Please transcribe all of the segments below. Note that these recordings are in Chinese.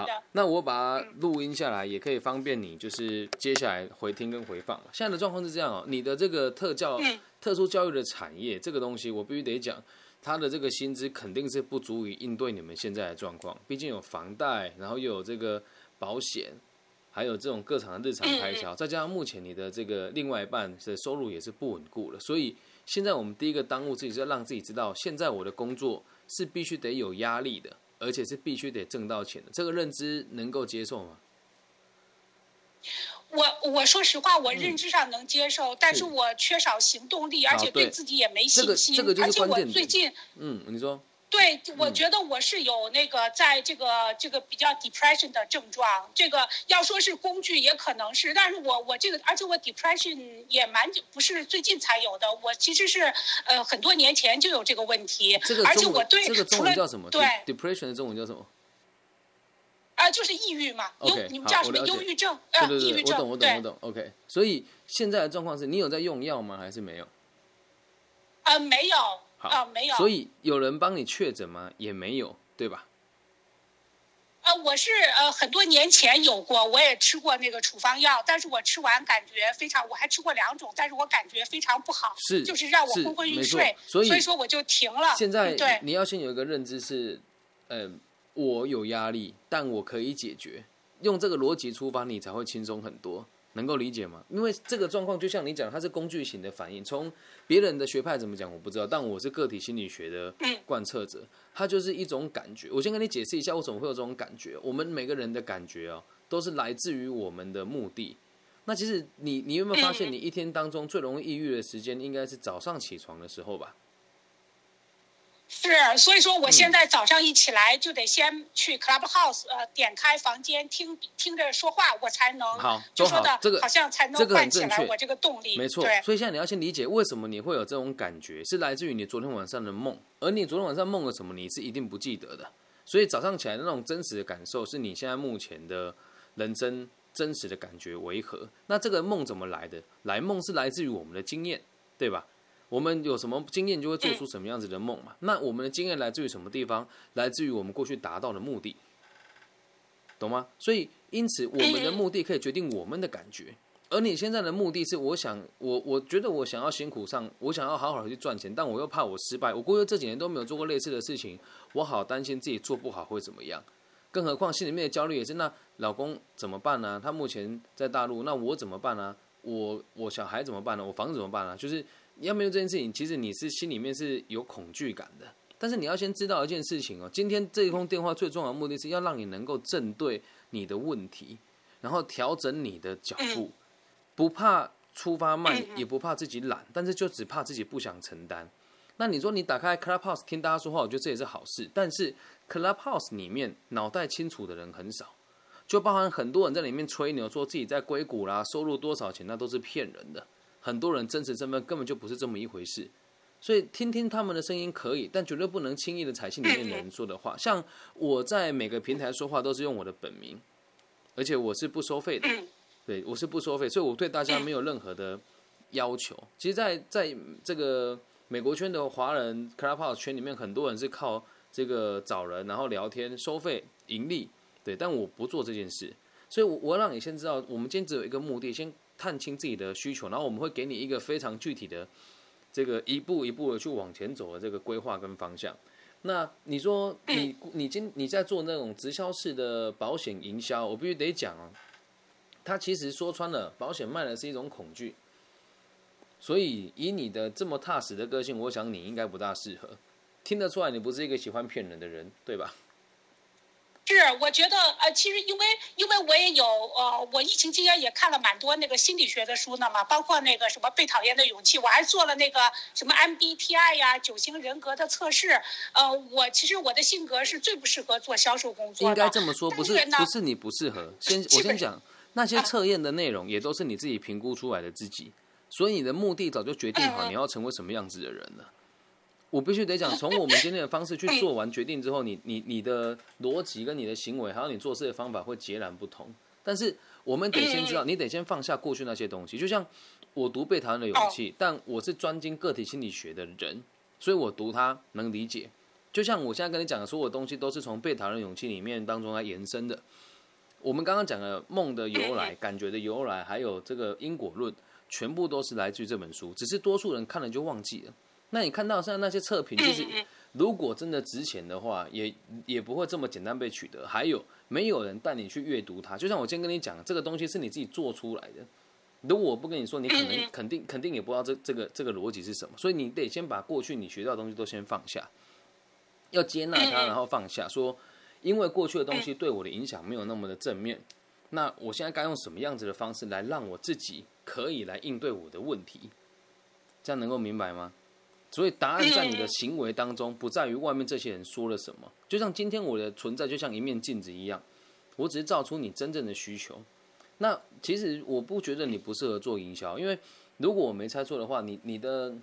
好的，那我把它录音下来，也可以方便你，就是接下来回听跟回放。现在的状况是这样哦，你的这个特教、特殊教育的产业，这个东西我必须得讲，它的这个薪资肯定是不足以应对你们现在的状况，毕竟有房贷，然后又有这个保险，还有这种各场的日常开销，再加上目前你的这个另外一半的收入也是不稳固了，所以现在我们第一个当务之急是要让自己知道，现在我的工作是必须得有压力的。而且是必须得挣到钱的，这个认知能够接受吗？我我说实话，我认知上能接受，但是我缺少行动力，而且对自己也没信心。这个这个就是关键最近，嗯，你说。对，我觉得我是有那个在这个这个比较 depression 的症状。这个要说是工具也可能是，但是我我这个而且我 depression 也蛮久，不是最近才有的。我其实是呃很多年前就有这个问题。这个而且我对这个中文叫什么？对，depression 的中文叫什么？啊，就是抑郁嘛。OK，你们叫什么？忧郁症？对对对，我懂我懂我懂。OK，所以现在的状况是你有在用药吗？还是没有？呃，没有。啊，没有。所以有人帮你确诊吗？也没有，对吧？呃，我是呃很多年前有过，我也吃过那个处方药，但是我吃完感觉非常，我还吃过两种，但是我感觉非常不好，是就是让我昏昏欲睡，所以所以说我就停了。现在对，你要先有一个认知是，呃，我有压力，但我可以解决，用这个逻辑出发，你才会轻松很多。能够理解吗？因为这个状况就像你讲，它是工具型的反应。从别人的学派怎么讲我不知道，但我是个体心理学的贯彻者，它就是一种感觉。我先跟你解释一下，为什么会有这种感觉。我们每个人的感觉哦，都是来自于我们的目的。那其实你你有没有发现，你一天当中最容易抑郁的时间，应该是早上起床的时候吧？是，所以说我现在早上一起来就得先去 Clubhouse，呃，点开房间听听着说话，我才能好，就说的这个好像才能唤起来我这个动力。没错，所以现在你要先理解为什么你会有这种感觉，是来自于你昨天晚上的梦，而你昨天晚上梦了什么，你是一定不记得的。所以早上起来的那种真实的感受，是你现在目前的人生真实的感觉为何？那这个梦怎么来的？来梦是来自于我们的经验，对吧？我们有什么经验，就会做出什么样子的梦嘛？那我们的经验来自于什么地方？来自于我们过去达到的目的，懂吗？所以，因此，我们的目的可以决定我们的感觉。而你现在的目的是，我想，我我觉得我想要辛苦上，我想要好好的去赚钱，但我又怕我失败。我过去这几年都没有做过类似的事情，我好担心自己做不好会怎么样。更何况心里面的焦虑也是，那老公怎么办呢？他目前在大陆，那我怎么办呢？我我小孩怎么办呢？我房子怎么办呢？就是。你要面对这件事情，其实你是心里面是有恐惧感的。但是你要先知道一件事情哦，今天这一通电话最重要的目的是要让你能够正对你的问题，然后调整你的脚步，不怕出发慢，也不怕自己懒，但是就只怕自己不想承担。那你说你打开 Clubhouse 听大家说话，我觉得这也是好事。但是 Clubhouse 里面脑袋清楚的人很少，就包含很多人在里面吹牛，说自己在硅谷啦，收入多少钱，那都是骗人的。很多人真实身份根本就不是这么一回事，所以听听他们的声音可以，但绝对不能轻易的采信里面的人说的话。像我在每个平台说话都是用我的本名，而且我是不收费的，对我是不收费，所以我对大家没有任何的要求。其实，在在这个美国圈的华人 Clubhouse 圈里面，很多人是靠这个找人，然后聊天收费盈利，对，但我不做这件事，所以我我让你先知道，我们今天只有一个目的，先。探清自己的需求，然后我们会给你一个非常具体的这个一步一步的去往前走的这个规划跟方向。那你说你你今你在做那种直销式的保险营销，我必须得讲哦，它其实说穿了，保险卖的是一种恐惧。所以以你的这么踏实的个性，我想你应该不大适合。听得出来，你不是一个喜欢骗人的人，对吧？是，我觉得呃，其实因为因为我也有呃，我疫情期间也看了蛮多那个心理学的书呢嘛，包括那个什么被讨厌的勇气，我还做了那个什么 MBTI 呀九型人格的测试。呃，我其实我的性格是最不适合做销售工作的。应该这么说，不是不是你不适合。先我先讲那些测验的内容，也都是你自己评估出来的自己，所以你的目的早就决定好你要成为什么样子的人了。我必须得讲，从我们今天的方式去 做完决定之后，你你你的逻辑跟你的行为，还有你做事的方法会截然不同。但是我们得先知道，你得先放下过去那些东西。就像我读《被讨厌的勇气》，但我是专精个体心理学的人，所以我读它能理解。就像我现在跟你讲的所有东西，都是从被讨厌的勇气里面当中来延伸的。我们刚刚讲的梦的由来、感觉的由来，还有这个因果论，全部都是来自于这本书。只是多数人看了就忘记了。那你看到像那些测评，其实如果真的值钱的话，也也不会这么简单被取得。还有没有人带你去阅读它？就像我今天跟你讲，这个东西是你自己做出来的。如果我不跟你说，你可能肯定肯定也不知道这这个这个逻辑是什么。所以你得先把过去你学到的东西都先放下，要接纳它，然后放下。说因为过去的东西对我的影响没有那么的正面，那我现在该用什么样子的方式来让我自己可以来应对我的问题？这样能够明白吗？所以答案在你的行为当中，不在于外面这些人说了什么。就像今天我的存在就像一面镜子一样，我只是照出你真正的需求。那其实我不觉得你不适合做营销，因为如果我没猜错的话，你你的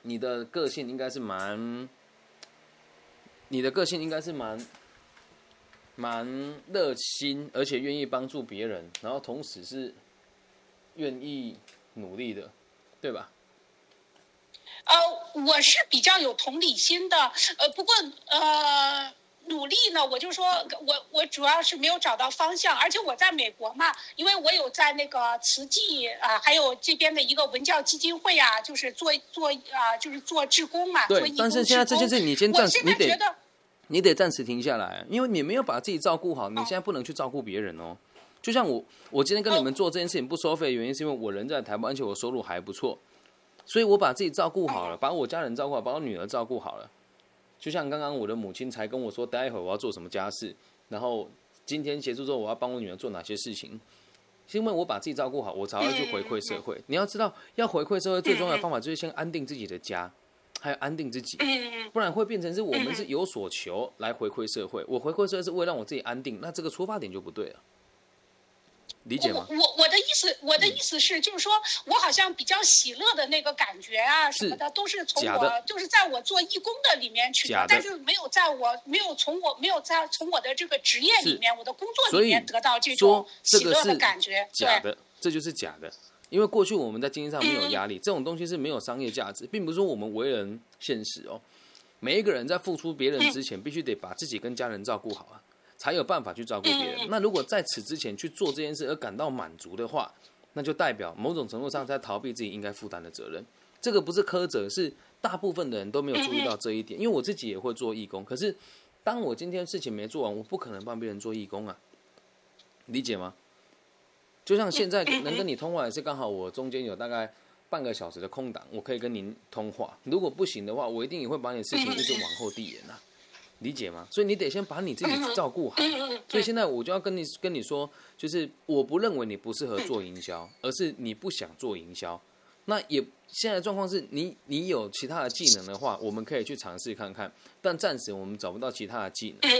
你的个性应该是蛮，你的个性应该是蛮蛮热心，而且愿意帮助别人，然后同时是愿意努力的，对吧？呃，我是比较有同理心的，呃，不过呃，努力呢，我就说我我主要是没有找到方向，而且我在美国嘛，因为我有在那个慈济啊，还有这边的一个文教基金会啊，就是做做啊，就是做志工嘛。对，但是现在这件事你先暂时，你得得你得暂时停下来，因为你没有把自己照顾好，你现在不能去照顾别人哦。就像我，我今天跟你们做这件事情不收费，原因是因为我人在台湾，而且我收入还不错。所以我把自己照顾好了，把我家人照顾好，把我女儿照顾好了。就像刚刚我的母亲才跟我说，待会我要做什么家事，然后今天结束之后我要帮我女儿做哪些事情，是因为我把自己照顾好，我才会去回馈社会。你要知道，要回馈社会最重要的方法就是先安定自己的家，还有安定自己，不然会变成是我们是有所求来回馈社会。我回馈社会是为了让我自己安定，那这个出发点就不对了。理解吗？我我的意思，我的意思是，就是说我好像比较喜乐的那个感觉啊什么的，都是从我就是在我做义工的里面取得，但是没有在我没有从我没有在从我的这个职业里面，我的工作里面得到这种喜乐的感觉。假的，这就是假的。因为过去我们在经济上没有压力，这种东西是没有商业价值，并不是说我们为人现实哦。每一个人在付出别人之前，必须得把自己跟家人照顾好啊。才有办法去照顾别人。那如果在此之前去做这件事而感到满足的话，那就代表某种程度上在逃避自己应该负担的责任。这个不是苛责，是大部分的人都没有注意到这一点。因为我自己也会做义工，可是当我今天事情没做完，我不可能帮别人做义工啊，理解吗？就像现在能跟你通话，也是刚好我中间有大概半个小时的空档，我可以跟您通话。如果不行的话，我一定也会把你事情一直往后递延啊。理解吗？所以你得先把你自己照顾好。所以现在我就要跟你跟你说，就是我不认为你不适合做营销，而是你不想做营销。那也现在状况是你你有其他的技能的话，我们可以去尝试看看。但暂时我们找不到其他的技能，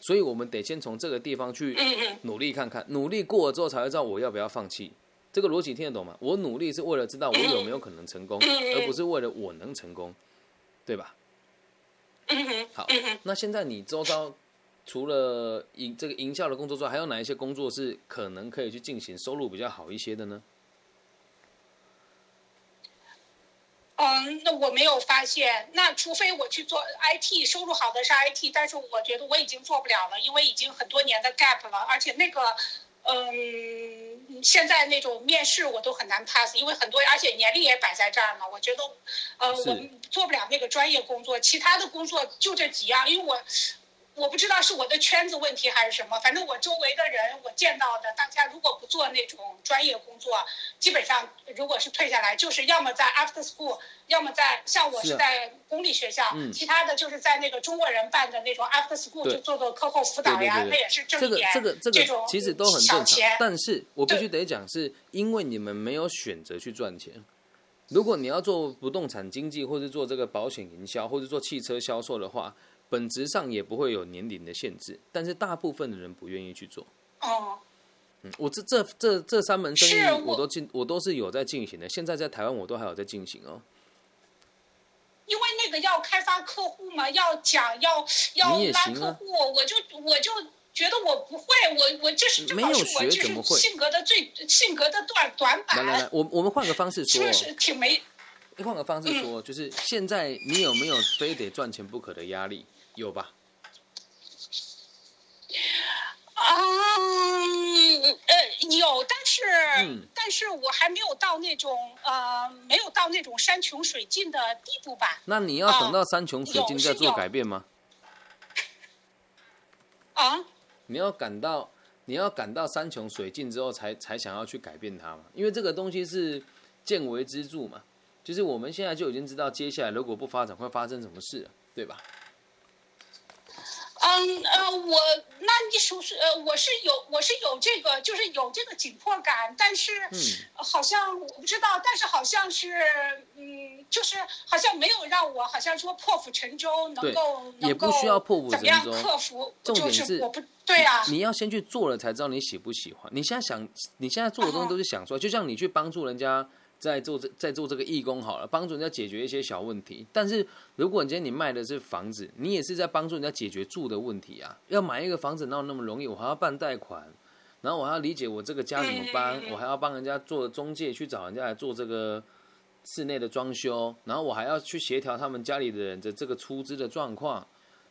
所以我们得先从这个地方去努力看看。努力过了之后才会知道我要不要放弃。这个逻辑听得懂吗？我努力是为了知道我有没有可能成功，而不是为了我能成功，对吧？好，那现在你周遭除了营这个营销的工作之外，还有哪一些工作是可能可以去进行，收入比较好一些的呢？嗯，那我没有发现。那除非我去做 IT，收入好的是 IT，但是我觉得我已经做不了了，因为已经很多年的 gap 了，而且那个。嗯，现在那种面试我都很难 pass，因为很多，而且年龄也摆在这儿嘛。我觉得，呃，我做不了那个专业工作，其他的工作就这几样，因为我。我不知道是我的圈子问题还是什么，反正我周围的人，我见到的大家如果不做那种专业工作，基本上如果是退下来，就是要么在 after school，要么在像我是在公立学校，其他的就是在那个中国人办的那种 after school 就做做课后辅导呀，那也是挣点这个这个这个其实都很正常。但是我必须得讲，是因为你们没有选择去赚钱。如果你要做不动产经济，或者做这个保险营销，或者做汽车销售的话。本质上也不会有年龄的限制，但是大部分的人不愿意去做。哦，嗯，我这这这这三门生意我都进，我都是有在进行的。现在在台湾我都还有在进行哦。因为那个要开发客户嘛，要讲要要拉客户，我就我就觉得我不会，我我就是正好是我这是性格的最性格的短短板。来来来，我我们换个方式说，确实挺没。换个方式说，就是现在你有没有非得赚钱不可的压力？有吧？嗯，呃，有，但是，嗯但是我还没有到那种呃，没有到那种山穷水尽的地步吧？那你要等到山穷水尽再做改变吗？啊，你要感到你要感到山穷水尽之后才才想要去改变它嘛？因为这个东西是见微知著嘛，就是我们现在就已经知道接下来如果不发展会发生什么事了，对吧？嗯呃，我那你说是呃，我是有我是有这个就是有这个紧迫感，但是嗯好像我不知道，但是好像是嗯，就是好像没有让我好像说破釜沉舟，能够也不需要破釜怎么样沉舟克服，重点就是我不对啊，你要先去做了才知道你喜不喜欢。你现在想，你现在做的东西都是想出来，就像你去帮助人家在做这在做这个义工好了，帮助人家解决一些小问题。但是如果你今天你卖的是房子，你也是在帮助人家解决住的问题啊。要买一个房子哪有那么容易？我还要办贷款，然后我还要理解我这个家怎么搬，我还要帮人家做中介去找人家来做这个室内的装修，然后我还要去协调他们家里的人的这个出资的状况。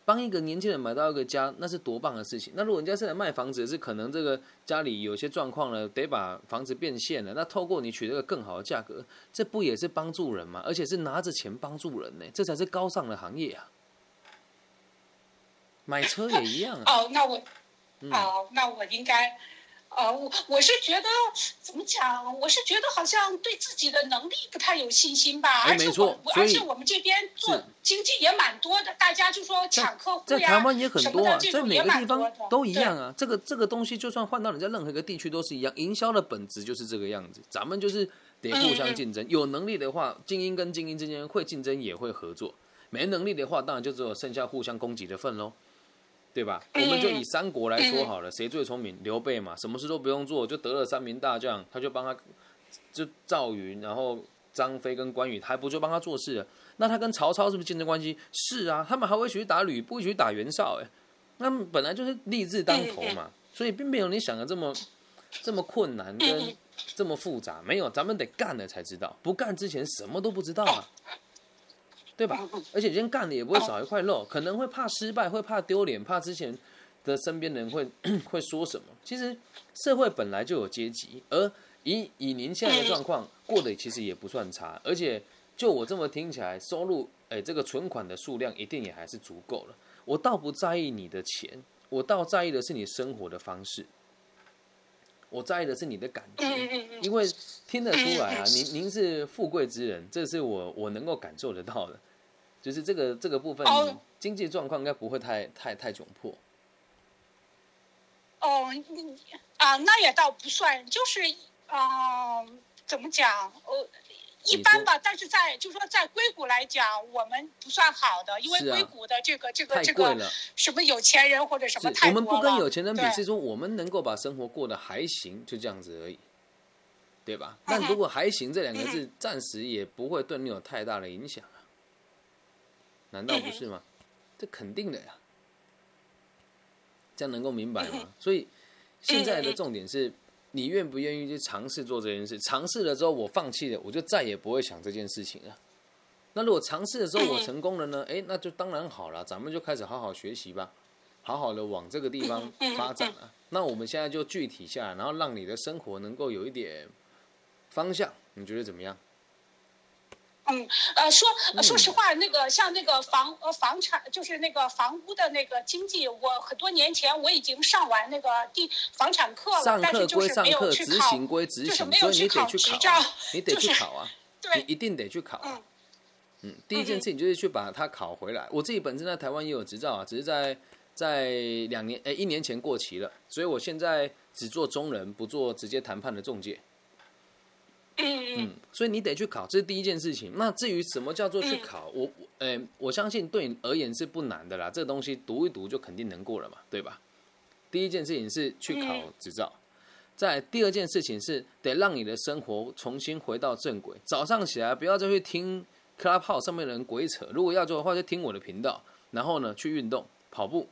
帮一个年轻人买到一个家，那是多棒的事情。那如果人家是来卖房子，是可能这个家里有些状况了，得把房子变现了。那透过你取得个更好的价格，这不也是帮助人吗？而且是拿着钱帮助人呢，这才是高尚的行业啊！买车也一样啊。哦，那我，嗯哦，那我应该，呃，我我是觉得怎么讲？我是觉得好像对自己的能力不太有信心吧。而且哎没错我，而且我们这边做经济也蛮多的，大家就说抢客户在呀，台湾也很多在每个地方都一样啊。这个这个东西，就算换到你在任何一个地区都是一样。营销的本质就是这个样子，咱们就是得互相竞争。有能力的话，精英跟精英之间会竞争，也会合作；没能力的话，当然就只有剩下互相攻击的份喽。对吧？我们就以三国来说好了，谁最聪明？刘备嘛，什么事都不用做，就得了三名大将，他就帮他，就赵云，然后张飞跟关羽，还不就帮他做事了？那他跟曹操是不是竞争关系？是啊，他们还会一起去打吕布，一起去打袁绍，哎，那本来就是立志当头嘛，所以并没有你想的这么这么困难跟这么复杂，没有，咱们得干了才知道，不干之前什么都不知道啊。对吧？而且今天干的也不会少一块肉，可能会怕失败，会怕丢脸，怕之前的身边人会 会说什么。其实社会本来就有阶级，而以以您现在的状况过得其实也不算差，而且就我这么听起来，收入哎这个存款的数量一定也还是足够了。我倒不在意你的钱，我倒在意的是你生活的方式，我在意的是你的感觉。嗯嗯嗯因为听得出来啊，您您是富贵之人，这是我我能够感受得到的，就是这个这个部分哦经济状况应该不会太太太窘迫。哦，嗯啊，那也倒不算，就是啊、怎么讲？呃，一般吧。但是在就说在硅谷来讲，我们不算好的，因为硅谷的这个这个太这个什么有钱人或者什么太多我们不跟有钱人比，对是说我们能够把生活过得还行，就这样子而已，对吧？嗯但如果“还行”这两个字，暂时也不会对你有太大的影响啊，难道不是吗？这肯定的呀，这样能够明白吗？所以现在的重点是。你愿不愿意去尝试做这件事？尝试了之后，我放弃了，我就再也不会想这件事情了。那如果尝试的时候我成功了呢？哎，那就当然好了，咱们就开始好好学习吧，好好的往这个地方发展啊。那我们现在就具体下来，然后让你的生活能够有一点方向，你觉得怎么样？嗯，呃，说呃说嗯实话，那个像那个房呃房产，就是那个房屋的那个经济，我很多年前我已经上完那个地房产课了，上课但是就是没有归上课，去考，执行归执行，就是没所以你有去考得去考执照啊，你得去考啊，你，一定得去考啊。嗯嗯，第一件事情就是去把它考回来。我自己本身在台湾也有执照啊，只是在在两年诶、一年前过期了，所以我现在只做中人，不做直接谈判的中介。嗯所以你得去考，这是第一件事情。那至于什么叫做去考，我我诶、我相信对你而言是不难的啦，这个东西读一读就肯定能过了嘛，对吧？第一件事情是去考执照，再第二件事情是得让你的生活重新回到正轨。早上起来不要再去听 Clubhouse 上面的人鬼扯，如果要做的话就听我的频道，然后呢去运动跑步，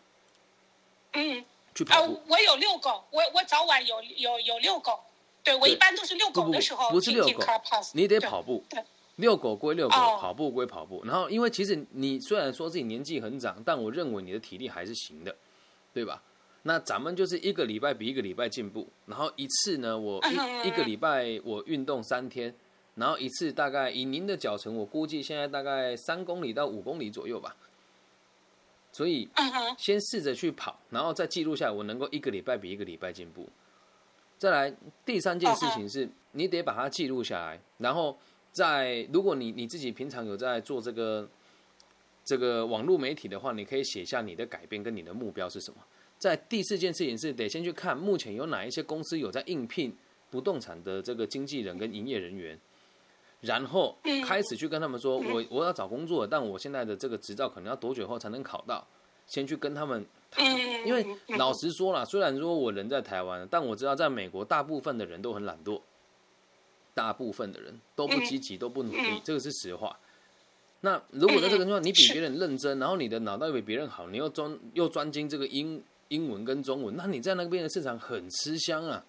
嗯，去跑步呃，。我有遛狗，我我早晚有有有遛狗，对我一般都是遛狗的时候不是遛狗你得跑步对，遛狗归遛狗，哦跑步归跑步。然后，因为其实你虽然说自己年纪很长，但我认为你的体力还是行的，对吧？那咱们就是一个礼拜比一个礼拜进步，然后一次呢，我一一个礼拜我运动三天，然后一次大概以您的脚程，我估计现在大概三公里到五公里左右吧。所以先试着去跑，然后再记录下来，我能够一个礼拜比一个礼拜进步。再来第三件事情是，你得把它记录下来，然后在如果你你自己平常有在做这个这个网络媒体的话，你可以写下你的改变跟你的目标是什么。在第四件事情是得先去看目前有哪一些公司有在应聘不动产的这个经纪人跟营业人员，然后开始去跟他们说，我我要找工作，但我现在的这个执照可能要多久后才能考到？先去跟他们谈，嗯因为老实说了，虽然说我人在台湾，但我知道在美国大部分的人都很懒惰，大部分的人都不积极，都不努力，这个是实话。那如果在这个地方，你比别人认真，然后你的脑袋又比别人好，你又专又专精这个英英文跟中文，那你在那边的市场很吃香啊，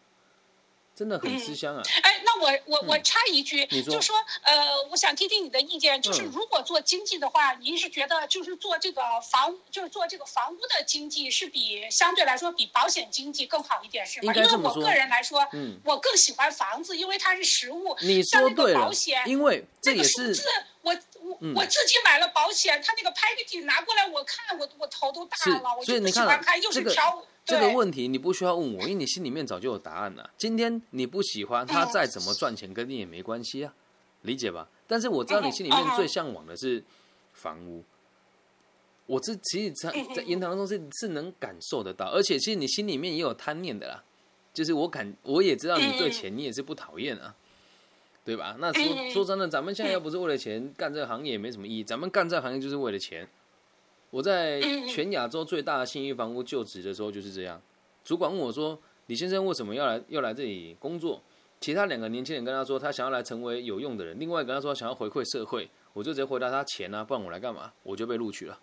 真的很吃香啊。我我我插一句，就说呃，我想听听你的意见，就是嗯如果做经济的话，您是觉得就是做这个房，就是做这个房屋的经济是比相对来说比保险经济更好一点，是吗？因为我个人来说，嗯我更喜欢房子，因为它是实物。你像那个说对了保险，因为这也是那个数字，我我、嗯我自己买了保险，他那个 package 拿过来，我看我我头都大了，我就不喜欢看，又这个是挑这个问题你不需要问我，因为你心里面早就有答案了。今天你不喜欢他再怎么赚钱，跟你也没关系啊，理解吧？但是我知道你心里面最向往的是房屋。我这其实在在言谈当中是是能感受得到，而且其实你心里面也有贪念的啦，就是我感我也知道你对钱你也是不讨厌啊，对吧？那说说真的，咱们现在要不是为了钱干这个行业也没什么意义，咱们干这个行业就是为了钱。我在全亚洲最大的信义房屋就职的时候就是这样，主管问我说：“李先生为什么要来要来这里工作？”其他两个年轻人跟他说，他想要来成为有用的人；另外一个跟他说想要回馈社会。我就直接回答他钱啊，不然我来干嘛？我就被录取了。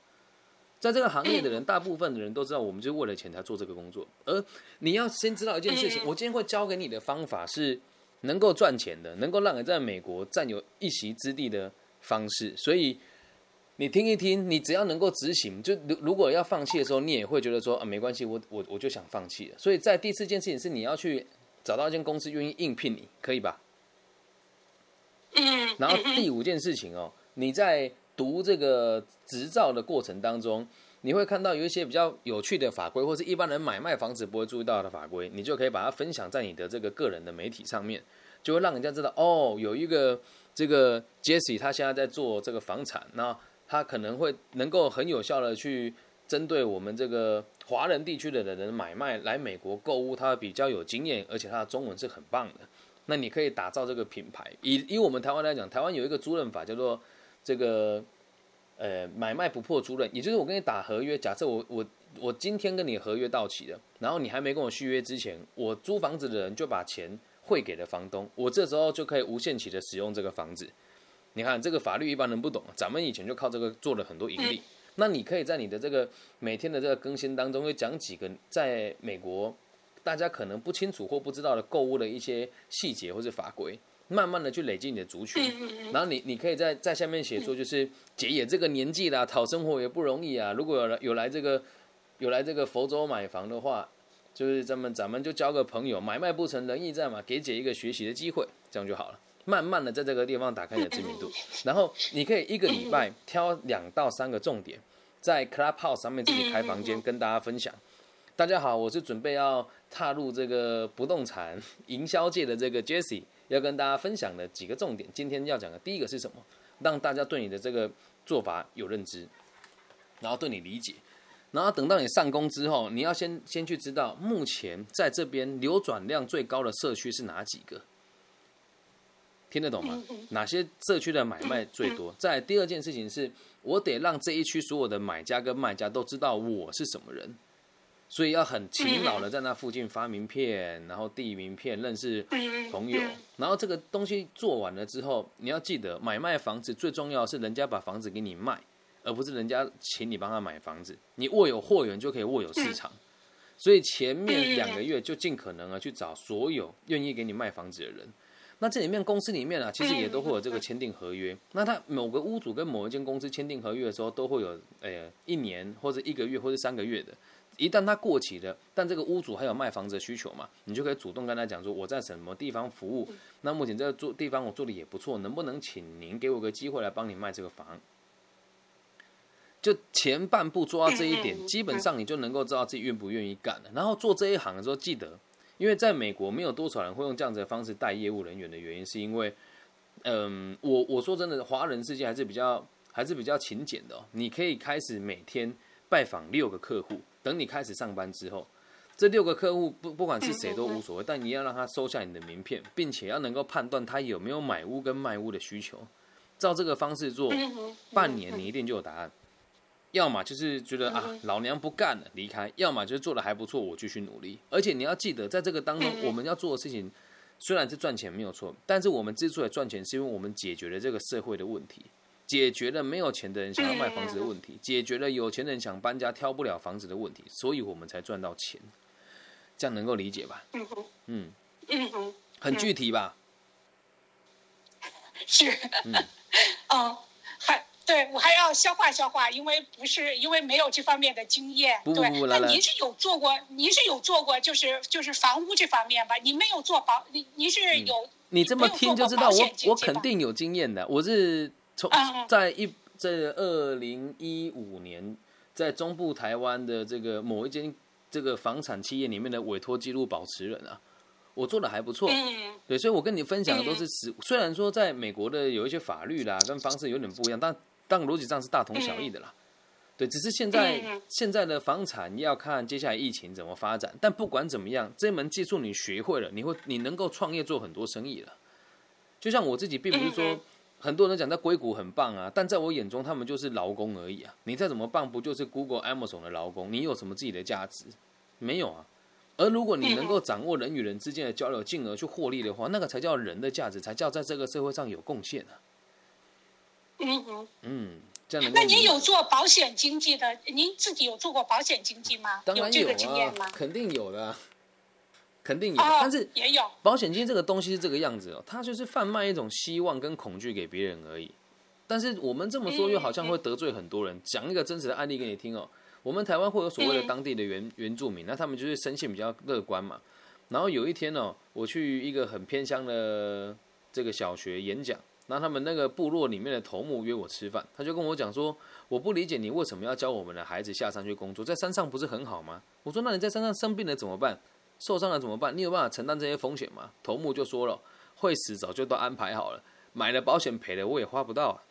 在这个行业的人，大部分的人都知道，我们就是为了钱才做这个工作。而你要先知道一件事情，我今天会教给你的方法是能够赚钱的，能够让你在美国占有一席之地的方式。所以你听一听，你只要能够执行，就如如果要放弃的时候，你也会觉得说啊，没关系，我我我就想放弃了。所以在第四件事情是你要去找到一间公司愿意应聘你，可以吧？嗯，然后第五件事情哦，你在读这个执照的过程当中，你会看到有一些比较有趣的法规，或是一般人买卖房子不会注意到的法规，你就可以把它分享在你的这个个人的媒体上面，就会让人家知道哦，有一个这个 Jesse 他现在在做这个房产，那他可能会能够很有效的去针对我们这个华人地区的人买卖来美国购物，他比较有经验，而且他的中文是很棒的。那你可以打造这个品牌。以以我们台湾来讲，台湾有一个租赁法叫做这个呃买卖不破租赁，也就是我跟你打合约，假设我我我今天跟你合约到期了，然后你还没跟我续约之前，我租房子的人就把钱汇给了房东，我这时候就可以无限期的使用这个房子。你看这个法律一般人不懂，咱们以前就靠这个做了很多盈利。那你可以在你的这个每天的这个更新当中，会讲几个在美国大家可能不清楚或不知道的购物的一些细节或者法规，慢慢的去累积你的族群，然后你你可以在在下面写说，就是姐也这个年纪啦，讨生活也不容易啊。如果有来有来这个有来这个佛州买房的话，就是咱们咱们就交个朋友，买卖不成仁义在嘛，给姐一个学习的机会，这样就好了。慢慢的在这个地方打开你的知名度，然后你可以一个礼拜挑两到三个重点，在 Clubhouse 上面自己开房间跟大家分享。大家好，我是准备要踏入这个不动产营销界的这个 Jesse，要跟大家分享的几个重点。今天要讲的第一个是什么？让大家对你的这个做法有认知，然后对你理解，然后等到你上工之后，你要先先去知道目前在这边流转量最高的社区是哪几个。听得懂吗？哪些社区的买卖最多？再第二件事情是，我得让这一区所有的买家跟卖家都知道我是什么人，所以要很勤劳的在那附近发名片，然后递名片，认识朋友。然后这个东西做完了之后，你要记得买卖房子最重要是人家把房子给你卖，而不是人家请你帮他买房子。你握有货源就可以握有市场，所以前面两个月就尽可能的去找所有愿意给你卖房子的人。那这里面公司里面啊，其实也都会有这个签订合约。那他某个屋主跟某一间公司签订合约的时候，都会有呃一年或者一个月或者三个月的。一旦它过期了，但这个屋主还有卖房子的需求嘛，你就可以主动跟他讲说，我在什么地方服务，那目前这个做地方我做的也不错，能不能请您给我个机会来帮你卖这个房？就前半步做到这一点，基本上你就能够知道自己愿不愿意干了。然后做这一行的时候，记得。因为在美国，没有多少人会用这样子的方式带业务人员的原因，是因为，嗯，我我说真的，华人世界还是比较还是比较勤俭的。你可以开始每天拜访六个客户，等你开始上班之后，这六个客户不不管是谁都无所谓，但你要让他收下你的名片，并且要能够判断他有没有买屋跟卖屋的需求，照这个方式做，半年你一定就有答案。要么就是觉得啊，老娘不干了，离开；要么就是做的还不错，我继续努力。而且你要记得，在这个当中，我们要做的事情虽然是赚钱没有错，但是我们之所以赚钱，是因为我们解决了这个社会的问题，解决了没有钱的人想要卖房子的问题，解决了有钱人想搬家挑不了房子的问题，所以我们才赚到钱。这样能够理解吧？嗯嗯嗯很具体吧？是嗯 哦。对，我还要消化消化，因为不是因为没有这方面的经验。对，那您是有做过，您是有做过，就是就是房屋这方面吧？您没有做保，您您是有。你这么听就知道，我我肯定有经验的。我是从在一在二零一五年，在中部台湾的这个某一间这个房产企业里面的委托记录保持人啊。我做的还不错，对，所以我跟你分享的都是实。虽然说在美国的有一些法律啦跟方式有点不一样，但但逻辑上是大同小异的啦。对，只是现在现在的房产要看接下来疫情怎么发展。但不管怎么样，这门技术你学会了，你会你能够创业做很多生意了。就像我自己，并不是说很多人讲在硅谷很棒啊，但在我眼中，他们就是劳工而已啊。你再怎么棒，不就是 Google、Amazon 的劳工？你有什么自己的价值？没有啊。而如果你能够掌握人与人之间的交流，进而去获利的话，那个才叫人的价值，才叫在这个社会上有贡献呢。嗯嗯嗯，这样那您有做保险经纪的？您自己有做过保险经纪吗？当然有啊，肯定有的，肯定有。但是也有保险金这个东西是这个样子哦，它就是贩卖一种希望跟恐惧给别人而已。但是我们这么说又好像会得罪很多人。讲一个真实的案例给你听哦。我们台湾会有所谓的当地的原原住民，那他们就是生性比较乐观嘛。然后有一天哦，我去一个很偏乡的这个小学演讲，那他们那个部落里面的头目约我吃饭，他就跟我讲说：“我不理解你为什么要教我们的孩子下山去工作，在山上不是很好吗？”我说：“那你在山上生病了怎么办？受伤了怎么办？你有办法承担这些风险吗？”头目就说了：“会死早就都安排好了，买了保险赔了我也花不到。”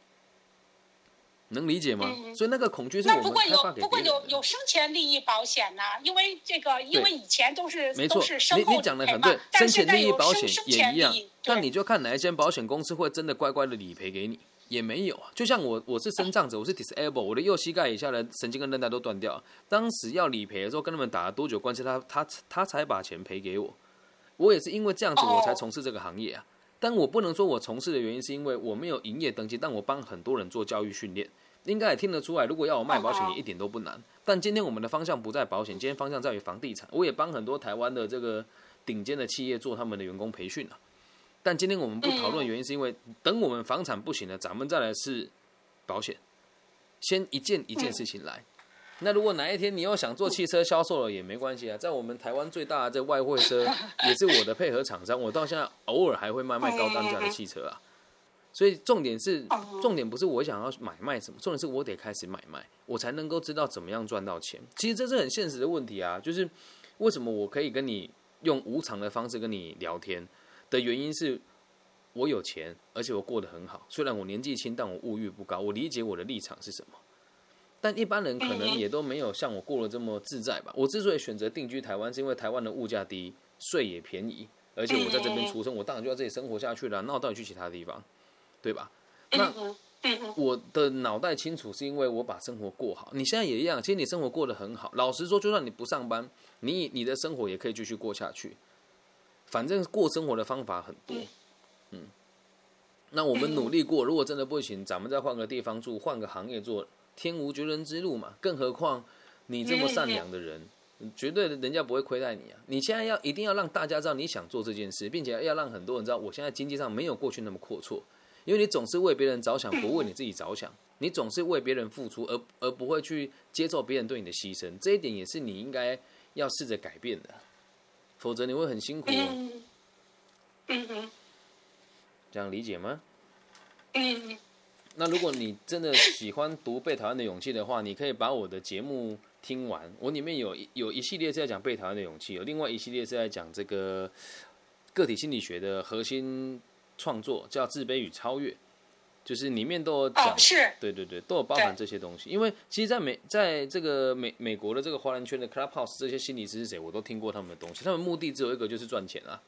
能理解吗？所以那个恐惧是我们不过有不过有有生前利益保险呢，因为这个因为以前都是都是生你你讲的很对，生前利益保险也一样。那你就看哪一间保险公司会真的乖乖的理赔给你，也没有啊。就像我我是身障者，我是 disable，我的右膝盖以下的神经跟韧带都断掉。当时要理赔的时候，跟他们打了多久关系，他他他才把钱赔给我。我也是因为这样子，我才从事这个行业啊。但我不能说我从事的原因是因为我没有营业登记，但我帮很多人做教育训练。应该也听得出来，如果要我卖保险，也一点都不难。但今天我们的方向不在保险，今天方向在于房地产。我也帮很多台湾的这个顶尖的企业做他们的员工培训了。但今天我们不讨论原因，是因为等我们房产不行了，咱们再来是保险。先一件一件事情来。那如果哪一天你又想做汽车销售了，也没关系啊。在我们台湾最大的这外汇车 也是我的配合厂商，我到现在偶尔还会卖卖高单价的汽车啊。所以重点是，重点不是我想要买卖什么，重点是我得开始买卖，我才能够知道怎么样赚到钱。其实这是很现实的问题啊，就是为什么我可以跟你用无偿的方式跟你聊天的原因是，我有钱，而且我过得很好。虽然我年纪轻，但我物欲不高。我理解我的立场是什么，但一般人可能也都没有像我过得这么自在吧。我之所以选择定居台湾，是因为台湾的物价低，税也便宜，而且我在这边出生，我当然就在这里生活下去了。那我到底去其他地方？对吧？那我的脑袋清楚，是因为我把生活过好。你现在也一样，其实你生活过得很好。老实说，就算你不上班，你你的生活也可以继续过下去。反正过生活的方法很多。嗯，那我们努力过，如果真的不行，咱们再换个地方住，换个行业做，天无绝人之路嘛。更何况你这么善良的人，绝对人家不会亏待你啊！你现在要一定要让大家知道你想做这件事，并且要让很多人知道，我现在经济上没有过去那么阔绰，因为你总是为别人着想，不为你自己着想，你总是为别人付出，而而不会去接受别人对你的牺牲，这一点也是你应该要试着改变的，否则你会很辛苦。嗯嗯嗯这样理解吗？嗯那如果你真的喜欢读《被讨厌的勇气》的话，你可以把我的节目听完。我里面有一有一系列是在讲被讨厌的勇气，有另外一系列是在讲这个个体心理学的核心创作，叫自卑与超越，就是里面都有讲哦，是对对对，都有包含这些东西。因为其实，在美在这个美美国的这个华人圈的 Clubhouse 这些心理师是谁，我都听过他们的东西。他们目的只有一个，就是赚钱啊。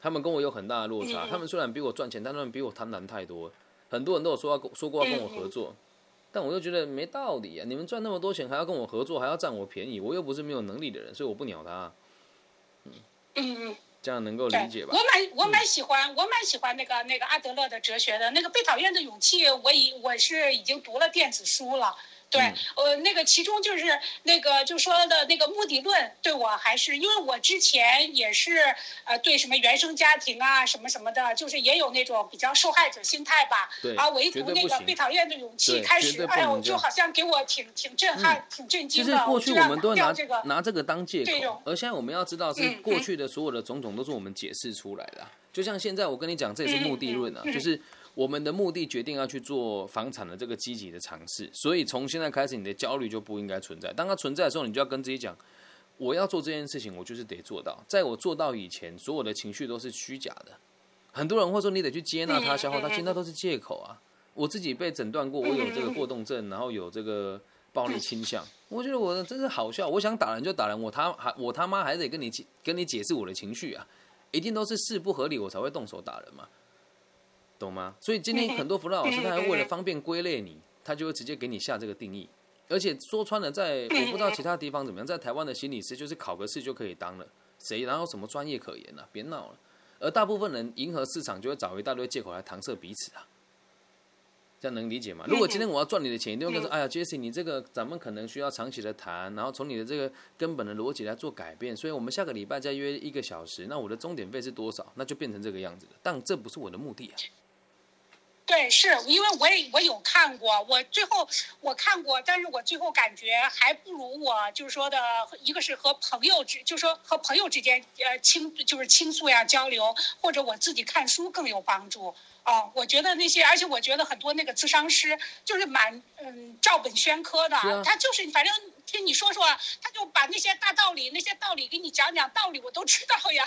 他们跟我有很大的落差。嗯他们虽然比我赚钱，但他们比我贪婪太多。很多人都有说要跟说过要跟我合作，但我又觉得没道理啊！你们赚那么多钱，还要跟我合作，还要占我便宜，我又不是没有能力的人，所以我不鸟他。嗯嗯。这样能够理解吧我？蛮我蛮喜欢，我蛮喜欢那个那个阿德勒的哲学的那个被讨厌的勇气，我已我是已经读了电子书了。对，嗯呃，那个其中就是那个就说的那个目的论，对我还是因为我之前也是呃对什么原生家庭啊什么什么的，就是也有那种比较受害者心态吧。对啊，我一读那个被讨厌的勇气开始，哎呦，就好像给我挺挺震撼、挺震惊的。实过去我们都拿拿掉这个拿这个当借口而现在我们要知道是嗯过去的所有的种种都是我们解释出来的啊。就像现在我跟你讲，这也是目的论啊，就是我们的目的决定要去做房产的这个积极的尝试。所以从现在开始，你的焦虑就不应该存在。当它存在的时候，你就要跟自己讲，我要做这件事情，我就是得做到。在我做到以前，所有的情绪都是虚假的。很多人会说你得去接纳它、消化它，其实那都是借口啊。我自己被诊断过，我有这个过动症，然后有这个暴力倾向。我觉得我真是好笑，我想打人就打人，我他还我他妈还得跟你解跟你解释我的情绪啊，一定都是事不合理我才会动手打人嘛，懂吗？所以今天很多辅导老师 他还为了方便归类你，他就会直接给你下这个定义，而且说穿了，在 我不知道其他地方怎么样，在台湾的心理师就是考个试就可以当了，谁然后什么专业可言啊？别闹了。而大部分人迎合市场，就会找一大堆借口来搪塞彼此啊。这样能理解吗？如果今天我要赚你的钱，一定会跟说：“哎呀，Jesse，你这个咱们可能需要长期的谈，然后从你的这个根本的逻辑来做改变。所以我们下个礼拜再约一个小时，那我的终点费是多少？那就变成这个样子了。但这不是我的目的啊。对，是因为我也我有看过，我最后我看过，但是我最后感觉还不如我就是说的，一个是和朋友之，就说和朋友之间呃倾就是倾诉呀交流，或者我自己看书更有帮助。哦，我觉得那些，而且我觉得很多那个咨商师就是蛮嗯照本宣科的，啊他就是反正听你说说，他就把那些大道理、那些道理给你讲讲，道理我都知道呀。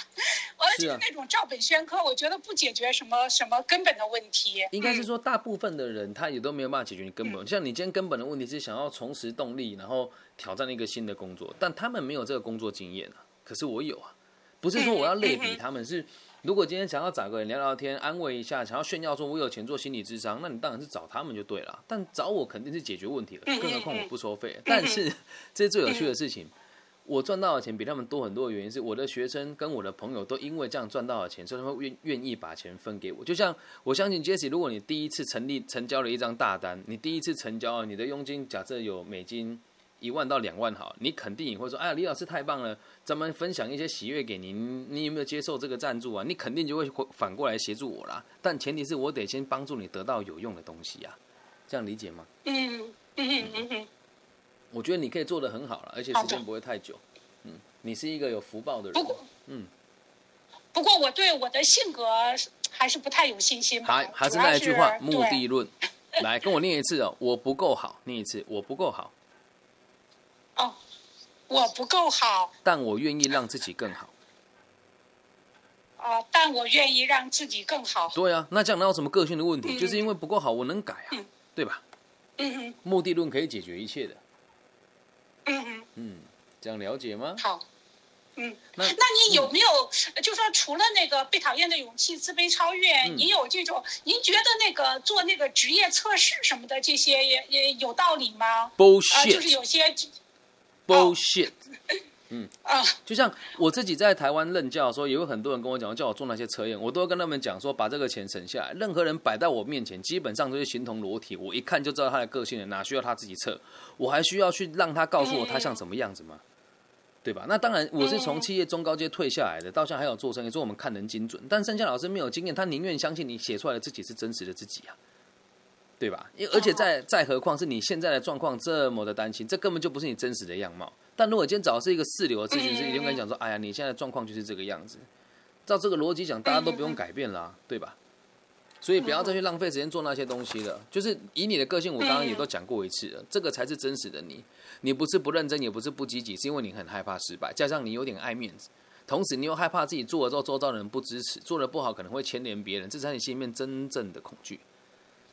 完了就是那种照本宣科，我觉得不解决什么什么根本的问题。应该是说，大部分的人他也都没有办法解决你根本。像你今天根本的问题是想要重拾动力，然后挑战一个新的工作，但他们没有这个工作经验啊。可是我有啊，不是说我要类比他们，是如果今天想要找个人聊聊天，安慰一下，想要炫耀说我有钱做心理智商，那你当然是找他们就对了。但找我肯定是解决问题了，更何况我不收费。但是这是最有趣的事情。我赚到的钱比他们多很多的原因是，我的学生跟我的朋友都因为这样赚到了钱，所以他们愿愿意把钱分给我。就像我相信 Jesse，如果你第一次成立成交了一张大单，你第一次成交，你的佣金假设有美金一万到两万好，你肯定也会说，哎呀，李老师太棒了，咱们分享一些喜悦给您，你有没有接受这个赞助啊？你肯定就会反过来协助我啦。但前提是我得先帮助你得到有用的东西呀、这样理解吗？嗯嗯嗯嗯我觉得你可以做的很好了，而且时间不会太久。嗯，你是一个有福报的人。不过嗯，不过我对我的性格还是不太有信心吧。还还是那一句话，目的论。来，跟我念一次哦，我不够好，念一次，我不够好，对哦，我不够好但我愿意让自己更好。啊、但我愿意让自己更好。对啊，那这样哪有什么个性的问题？嗯就是因为不够好，我能改啊嗯，对吧？嗯哼目的论可以解决一切的。嗯哼，嗯，这样了解吗？好。嗯，那那你有没有，就说除了那个被讨厌的勇气、自卑超越，嗯你有这种？您觉得那个做那个职业测试什么的，这些也也有道理吗？啊、就是有 bullshit 些 bullshit。啊，就像我自己在台湾任教的时候，也有很多人跟我讲，叫我做那些测验，我都会跟他们讲说，把这个钱省下来。任何人摆在我面前，基本上都是形同裸体，我一看就知道他的个性了，哪需要他自己测？我还需要去让他告诉我他像什么样子吗？对吧？那当然，我是从企业中高阶退下来的，到现在还有做生意，所以我们看人精准。但剩下老师没有经验，他宁愿相信你写出来的自己是真实的自己啊，对吧？因而且再再何况是你现在的状况这么的担心，这根本就不是你真实的样貌。但如果今天找的是一个四流的咨询师，一定跟你讲说：“哎呀，你现在的状况就是这个样子。”照这个逻辑讲，大家都不用改变啦，对吧？所以不要再去浪费时间做那些东西了。就是以你的个性，我刚刚也都讲过一次了，这个才是真实的你。你不是不认真，也不是不积极，是因为你很害怕失败，加上你有点爱面子，同时你又害怕自己做了之后周遭人不支持，做的不好可能会牵连别人，这才是你心里面真正的恐惧。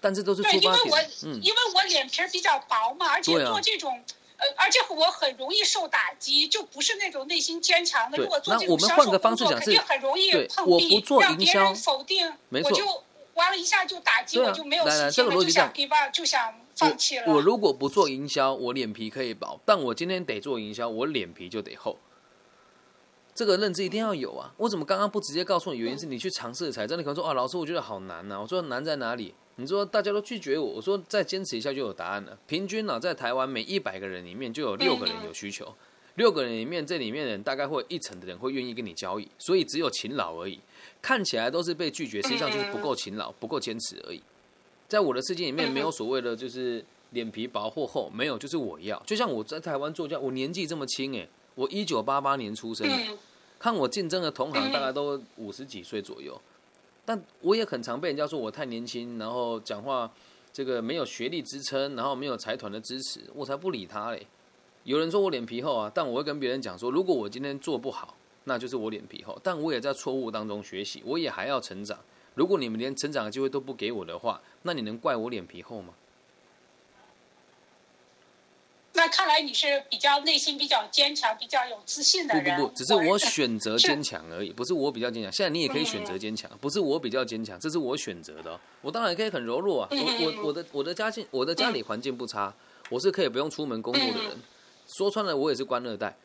但这都是出发点。嗯，因为我脸皮比较薄嘛，而且做这种，呃，而且我很容易受打击，就不是那种内心坚强的。如果做这种销售工作，肯定很容易碰壁，让别人否定，我就完了一下就打击，我就没有信心了，就想 give up，就想。我如果不做营销，我脸皮可以薄；但我今天得做营销，我脸皮就得厚。这个认知一定要有啊！我怎么刚刚不直接告诉你？原因是你去尝试才真的可能说啊，老师，我觉得好难呐。我说难在哪里？你说大家都拒绝我，我说再坚持一下就有答案了。平均呢，在台湾每一百个人里面就有六个人有需求，六个人里面这里面人大概会一成的人会愿意跟你交易，所以只有勤劳而已。看起来都是被拒绝，实际上就是不够勤劳、不够坚持而已。在我的世界里面，没有所谓的就是脸皮薄或厚，没有，就是我要。就像我在台湾做教，我年纪这么轻，哎，我一九八八年出生，看我竞争的同行大概都五十几岁左右，但我也很常被人家说我太年轻，然后讲话这个没有学历支撑，然后没有财团的支持，我才不理他嘞。有人说我脸皮厚啊，但我会跟别人讲说，如果我今天做不好，那就是我脸皮厚，但我也在错误当中学习，我也还要成长。如果你们连成长的机会都不给我的话，那你能怪我脸皮厚吗？那看来你是比较内心比较坚强、比较有自信的人。不不不，只是我选择坚强而已，不是我比较坚强。现在你也可以选择坚强，不是我比较坚强，这是我选择的。我当然可以很柔弱啊，我我我的我的家境，我的家里环境不差，我是可以不用出门工作的人。说穿了，我也是官二代，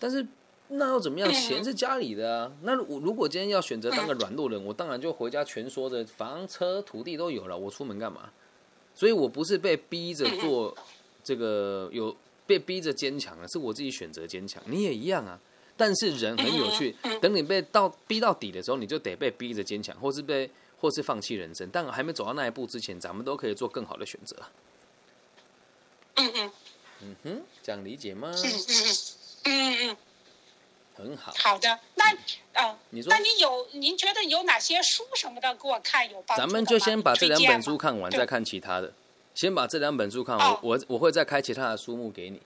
但是。那又怎么样？钱是家里的啊。那我如果今天要选择当个软弱人，我当然就回家全说着房车土地都有了，我出门干嘛？所以我不是被逼着做这个，有被逼着坚强了，是我自己选择坚强。你也一样啊。但是人很有趣，等你被到逼到底的时候，你就得被逼着坚强，或是被或是放弃人生。但还没走到那一步之前，咱们都可以做更好的选择。嗯嗯嗯哼，这样理解吗？嗯嗯嗯嗯嗯。很好，好的，那啊，你说，那你有您觉得有哪些书什么的给我看有帮助咱们就先把这两本书看完，再看其他的。先把这两本书看完，我我会再开其他的书目给你。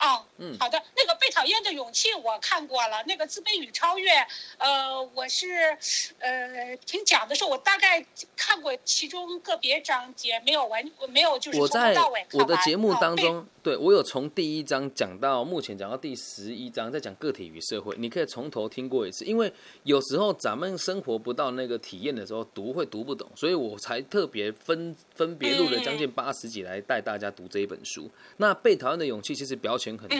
哦，嗯，好的，那个被讨厌的勇气我看过了，那个自卑与超越，呃，我是呃听讲的时候，我大概看过其中个别章节，没有完，没有就是从头到尾我的节目当中。对，我有从第一章讲到目前讲到第十一章，在讲个体与社会，你可以从头听过一次。因为有时候咱们生活不到那个体验的时候，读会读不懂，所以我才特别分分别录了将近八十集来带大家读这一本书。那被讨厌的勇气其实标签很多，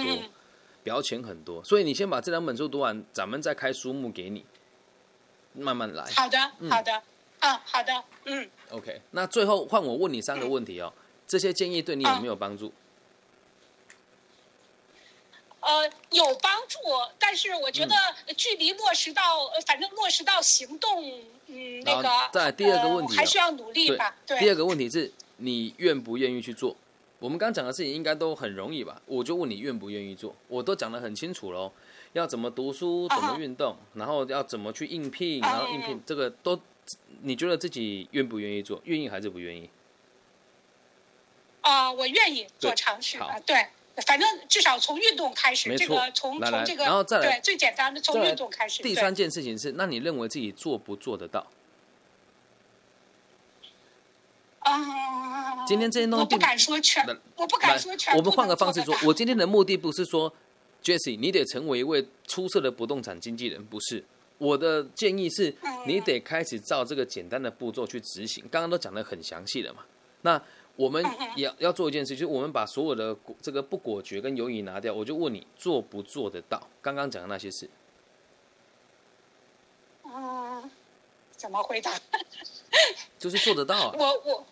标签很多，所以你先把这两本书读完，咱们再开书目给你，慢慢来。好的，好的，嗯，好的，嗯。OK，那最后换我问你三个问题哦，这些建议对你有没有帮助？呃，有帮助，但是我觉得距离落实到，反正落实到行动，嗯，那个，在第二个问题还需要努力吧。对，第二个问题是你愿不愿意去做？我们刚讲的事情应该都很容易吧？我就问你愿不愿意做？我都讲得很清楚喽，要怎么读书，怎么运动，然后要怎么去应聘，然后应聘这个都，你觉得自己愿不愿意做？愿意还是不愿意？啊，我愿意做尝试啊，对。反正至少从运动开始，这个从从这个，然后再来对最简单的从运动开始。第三件事情是，那你认为自己做不做得到？啊，今天这些东西我不敢说全，我不敢说全。我们换个方式说，我今天的目的不是说，Jesse，你得成为一位出色的不动产经纪人，不是。我的建议是，你得开始照这个简单的步骤去执行。刚刚都讲的很详细了嘛，那。我们也要做一件事，就是我们把所有的这个不果决跟犹豫拿掉。我就问你做不做得到？刚刚讲的那些事。啊？怎么回答？就是做得到。啊我我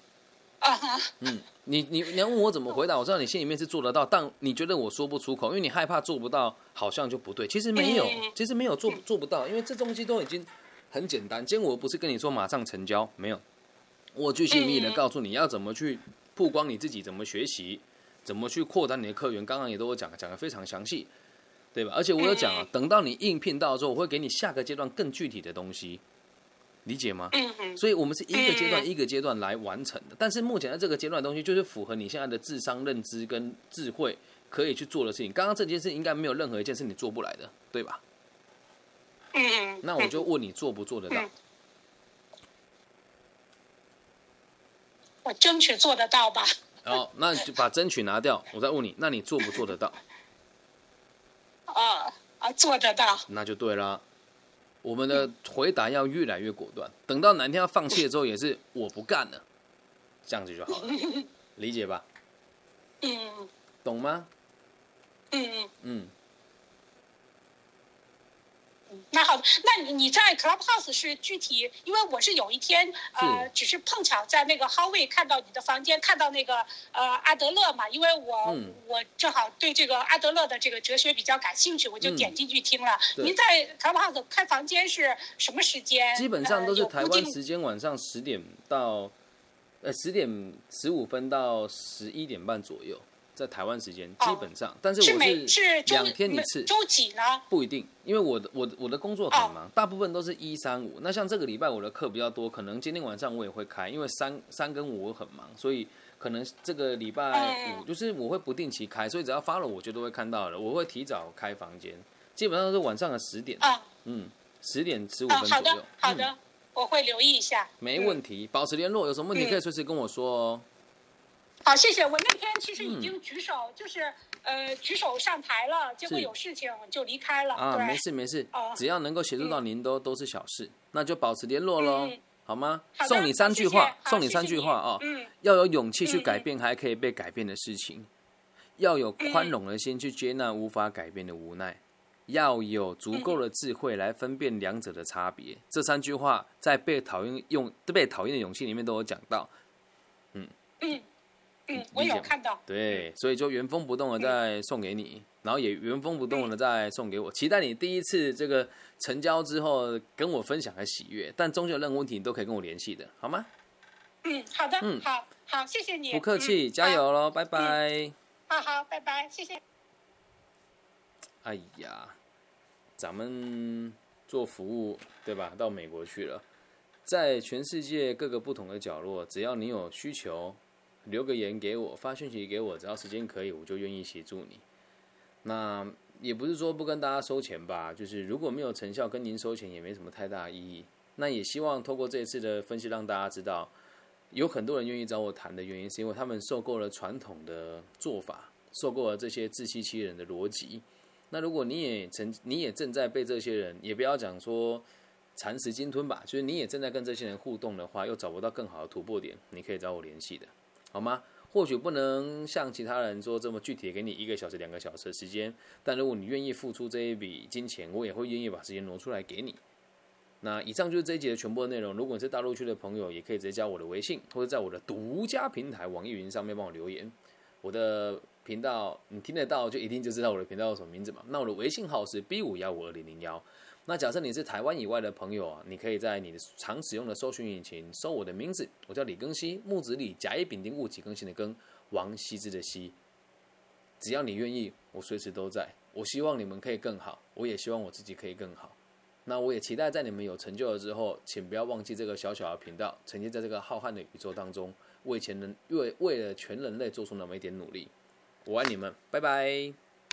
啊哈。嗯，你你你要问我怎么回答，我知道你心里面是做得到，但你觉得我说不出口，因为你害怕做不到，好像就不对。其实没有，其实没有做做不到，因为这东西都已经很简单。今天我不是跟你说马上成交，没有，我具细密的告诉你要怎么去曝光你自己，怎么学习，怎么去扩展你的客源。刚刚也都有讲，讲的非常详细，对吧？而且我有讲啊，等到你应聘到之后，我会给你下个阶段更具体的东西。理解吗？嗯嗯，所以我们是一个阶段一个阶段来完成的。但是目前在这个阶段的东西，就是符合你现在的智商认知跟智慧可以去做的事情。刚刚这件事应该没有任何一件事你做不来的，对吧？嗯嗯。那我就问你做不做得到？我争取做得到吧。好，那就把争取拿掉。我再问你，那你做不做得到？啊 啊，做得到。那就对了。我们的回答要越来越果断，等到哪天要放弃了之后，也是我不干了，这样子就好了，理解吧？嗯，懂吗？嗯嗯嗯。那好，那你在 Clubhouse 是具体，因为我是有一天呃，只是碰巧在那个 Hallway 看到你的房间，看到那个呃阿德勒嘛，因为我我正好对这个阿德勒的这个哲学比较感兴趣，我就点进去听了。您在 Clubhouse 开房间是什么时间？基本上都是台湾时间晚上十点到呃十点十五分到十一点半左右。在台湾时间基本上，但是我是两天一次，周几呢？不一定，因为我的我的我的工作很忙，大部分都是一三五。那像这个礼拜我的课比较多，可能今天晚上我也会开，因为三三跟五我很忙，所以可能这个礼拜五就是我会不定期开，所以只要发了我就都会看到了。我会提早开房间，基本上都是晚上的十点，嗯，十点十五分左右。好的，好的，我会留意一下。没问题，保持联络，有什么问题可以随时跟我说哦。好，谢谢。我那天其实已经举手，就是呃举手上台了，结果有事情就离开了。啊，没事没事，只要能够协助到您都都是小事，那就保持联络喽，好吗？送你三句话，送你三句话啊。嗯。要有勇气去改变还可以被改变的事情，要有宽容的心去接纳无法改变的无奈，要有足够的智慧来分辨两者的差别。这三句话在被讨厌用被讨厌的勇气里面都有讲到。嗯嗯。嗯，我有看到。对，所以就原封不动的再送给你，然后也原封不动的再送给我。期待你第一次这个成交之后跟我分享的喜悦，但终究有任何问题你都可以跟我联系的，好吗？嗯，好的。嗯，好，好，谢谢你。不客气，加油喽，拜拜。好好，拜拜，谢谢。哎呀，咱们做服务对吧？到美国去了，在全世界各个不同的角落，只要你有需求。留个言给我，发讯息给我，只要时间可以，我就愿意协助你。那也不是说不跟大家收钱吧，就是如果没有成效，跟您收钱也没什么太大意义。那也希望透过这一次的分析，让大家知道，有很多人愿意找我谈的原因，是因为他们受够了传统的做法，受够了这些自欺欺人的逻辑。那如果你也曾，你也正在被这些人，也不要讲说蚕食鲸吞吧，就是你也正在跟这些人互动的话，又找不到更好的突破点，你可以找我联系的。好吗？或许不能像其他人说这么具体，给你一个小时、两个小时的时间。但如果你愿意付出这一笔金钱，我也会愿意把时间挪出来给你。那以上就是这一集的全部内容。如果你是大陆区的朋友，也可以直接加我的微信，或者在我的独家平台网易云上面帮我留言。我的频道你听得到，就一定就知道我的频道什么名字嘛。那我的微信号是 B 五幺五二零零幺。那假设你是台湾以外的朋友啊，你可以在你的常使用的搜寻引擎搜我的名字，我叫李庚希，木子李，甲乙丙丁戊己庚辛的庚，王羲之的羲。只要你愿意，我随时都在。我希望你们可以更好，我也希望我自己可以更好。那我也期待在你们有成就了之后，请不要忘记这个小小的频道，沉浸在这个浩瀚的宇宙当中，为全人为为了全人类做出那么一点努力。我爱你们，拜拜。